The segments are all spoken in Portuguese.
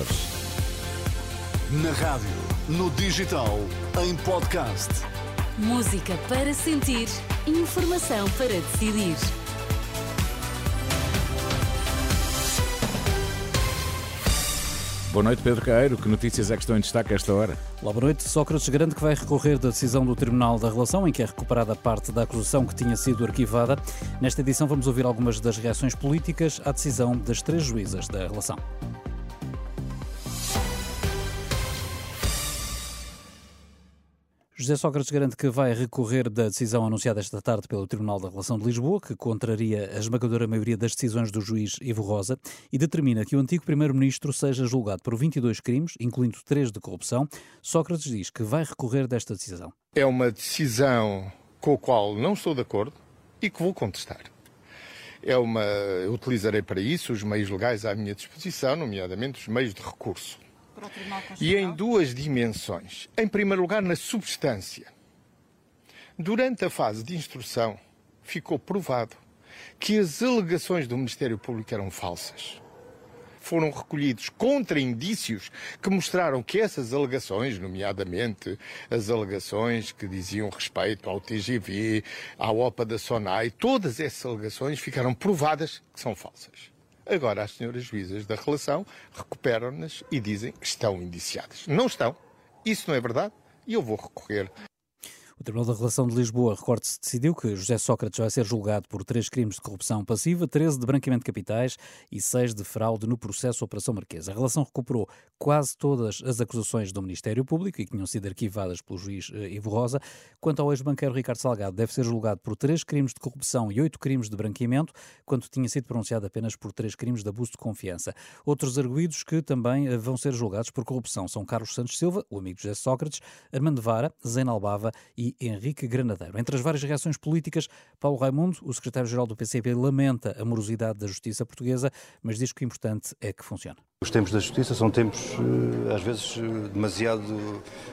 Açores. Na rádio, no digital, em podcast. Música para sentir, informação para decidir. Boa noite, Pedro Caeiro. Que notícias é que estão em destaque a esta hora? Olá, boa noite. Sócrates garante que vai recorrer da decisão do Tribunal da Relação, em que é recuperada parte da acusação que tinha sido arquivada. Nesta edição, vamos ouvir algumas das reações políticas à decisão das três juízas da relação. José Sócrates garante que vai recorrer da decisão anunciada esta tarde pelo Tribunal da Relação de Lisboa, que contraria a esmagadora maioria das decisões do juiz Ivo Rosa e determina que o antigo primeiro-ministro seja julgado por 22 crimes, incluindo três de corrupção. Sócrates diz que vai recorrer desta decisão. É uma decisão com a qual não estou de acordo e que vou contestar. É uma, eu utilizarei para isso os meios legais à minha disposição, nomeadamente os meios de recurso e em duas dimensões. Em primeiro lugar, na substância. Durante a fase de instrução, ficou provado que as alegações do Ministério Público eram falsas. Foram recolhidos contra-indícios que mostraram que essas alegações, nomeadamente as alegações que diziam respeito ao TGV, à OPA da SONAI, todas essas alegações ficaram provadas que são falsas. Agora, as senhoras juízas da relação recuperam-nas e dizem que estão indiciadas. Não estão. Isso não é verdade e eu vou recorrer o Tribunal da Relação de Lisboa, recorde-se, decidiu que José Sócrates vai ser julgado por três crimes de corrupção passiva, 13 de branqueamento de capitais e 6 de fraude no processo Operação Marquesa. A relação recuperou quase todas as acusações do Ministério Público e que tinham sido arquivadas pelo juiz eh, Ivo Rosa. Quanto ao ex-banqueiro Ricardo Salgado, deve ser julgado por três crimes de corrupção e oito crimes de branqueamento, quando tinha sido pronunciado apenas por três crimes de abuso de confiança. Outros arguídos que também eh, vão ser julgados por corrupção são Carlos Santos Silva, o amigo de José Sócrates, Armando Vara, Albava e Henrique Granadeiro. Entre as várias reações políticas, Paulo Raimundo, o secretário-geral do PCP, lamenta a morosidade da justiça portuguesa, mas diz que o importante é que funcione. Os tempos da justiça são tempos, eh, às vezes, eh, demasiado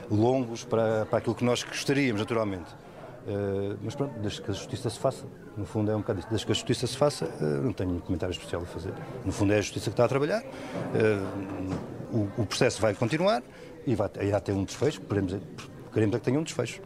longos para, para aquilo que nós gostaríamos, naturalmente. Uh, mas pronto, desde que a justiça se faça, no fundo é um bocado isso, desde que a justiça se faça, não tenho um comentário especial a fazer. No fundo é a justiça que está a trabalhar, o, o, processo vai continuar e vai, irá ter um desfecho, queremos, queremos é que tenha um desfecho.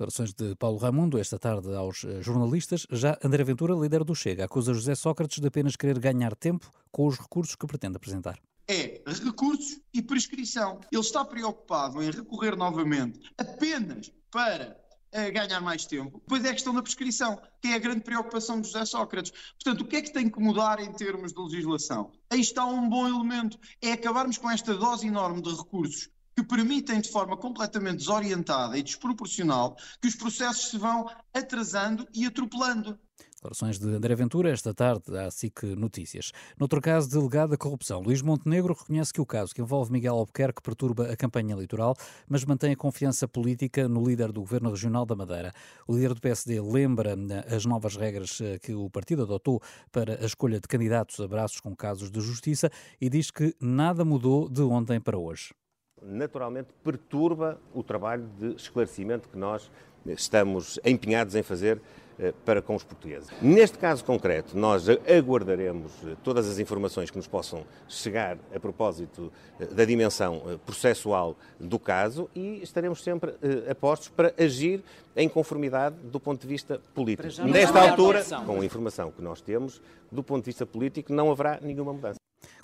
Declarações de Paulo Raimundo esta tarde aos eh, jornalistas. Já André Ventura, líder do Chega, acusa José Sócrates de apenas querer ganhar tempo com os recursos que pretende apresentar é recursos e prescrição. Ele está preocupado em recorrer novamente apenas para uh, ganhar mais tempo. Depois é a questão da prescrição, que é a grande preocupação de José Sócrates. Portanto, o que é que tem que mudar em termos de legislação? Aí está um bom elemento, é acabarmos com esta dose enorme de recursos que permitem de forma completamente desorientada e desproporcional que os processos se vão atrasando e atropelando. Declarações de André Ventura esta tarde à SIC Notícias. Noutro caso, delegado da corrupção, Luís Montenegro reconhece que o caso que envolve Miguel Albuquerque perturba a campanha eleitoral, mas mantém a confiança política no líder do Governo Regional da Madeira. O líder do PSD lembra eh, as novas regras eh, que o partido adotou para a escolha de candidatos a braços com casos de justiça e diz que nada mudou de ontem para hoje naturalmente perturba o trabalho de esclarecimento que nós estamos empenhados em fazer eh, para com os portugueses. Neste caso concreto, nós aguardaremos eh, todas as informações que nos possam chegar a propósito eh, da dimensão processual do caso e estaremos sempre apostos para agir em conformidade do ponto de vista político. Nesta altura, com a informação que nós temos, do ponto de vista político, não haverá nenhuma mudança.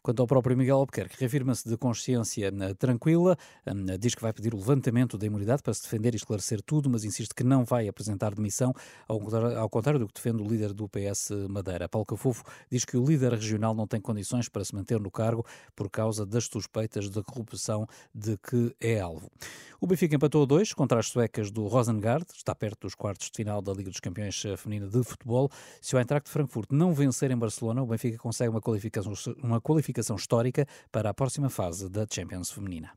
Quanto ao próprio Miguel Albuquerque, reafirma-se de consciência eh, tranquila, eh, diz que vai pedir o levantamento da imunidade para se defender e esclarecer tudo, mas insiste que não vai apresentar demissão, ao contrário do que defende o líder do PS Madeira. Paulo Cafufo diz que o líder regional não tem condições para se manter no cargo por causa das suspeitas de corrupção de que é alvo. O Benfica empatou a dois contra as suecas do Rosengard, está perto dos quartos de final da Liga dos Campeões eh, Feminina de Futebol. Se o Eintracht de Frankfurt não vencer em Barcelona, o Benfica consegue uma qualificação, uma qualificação histórica para a próxima fase da Champions Feminina.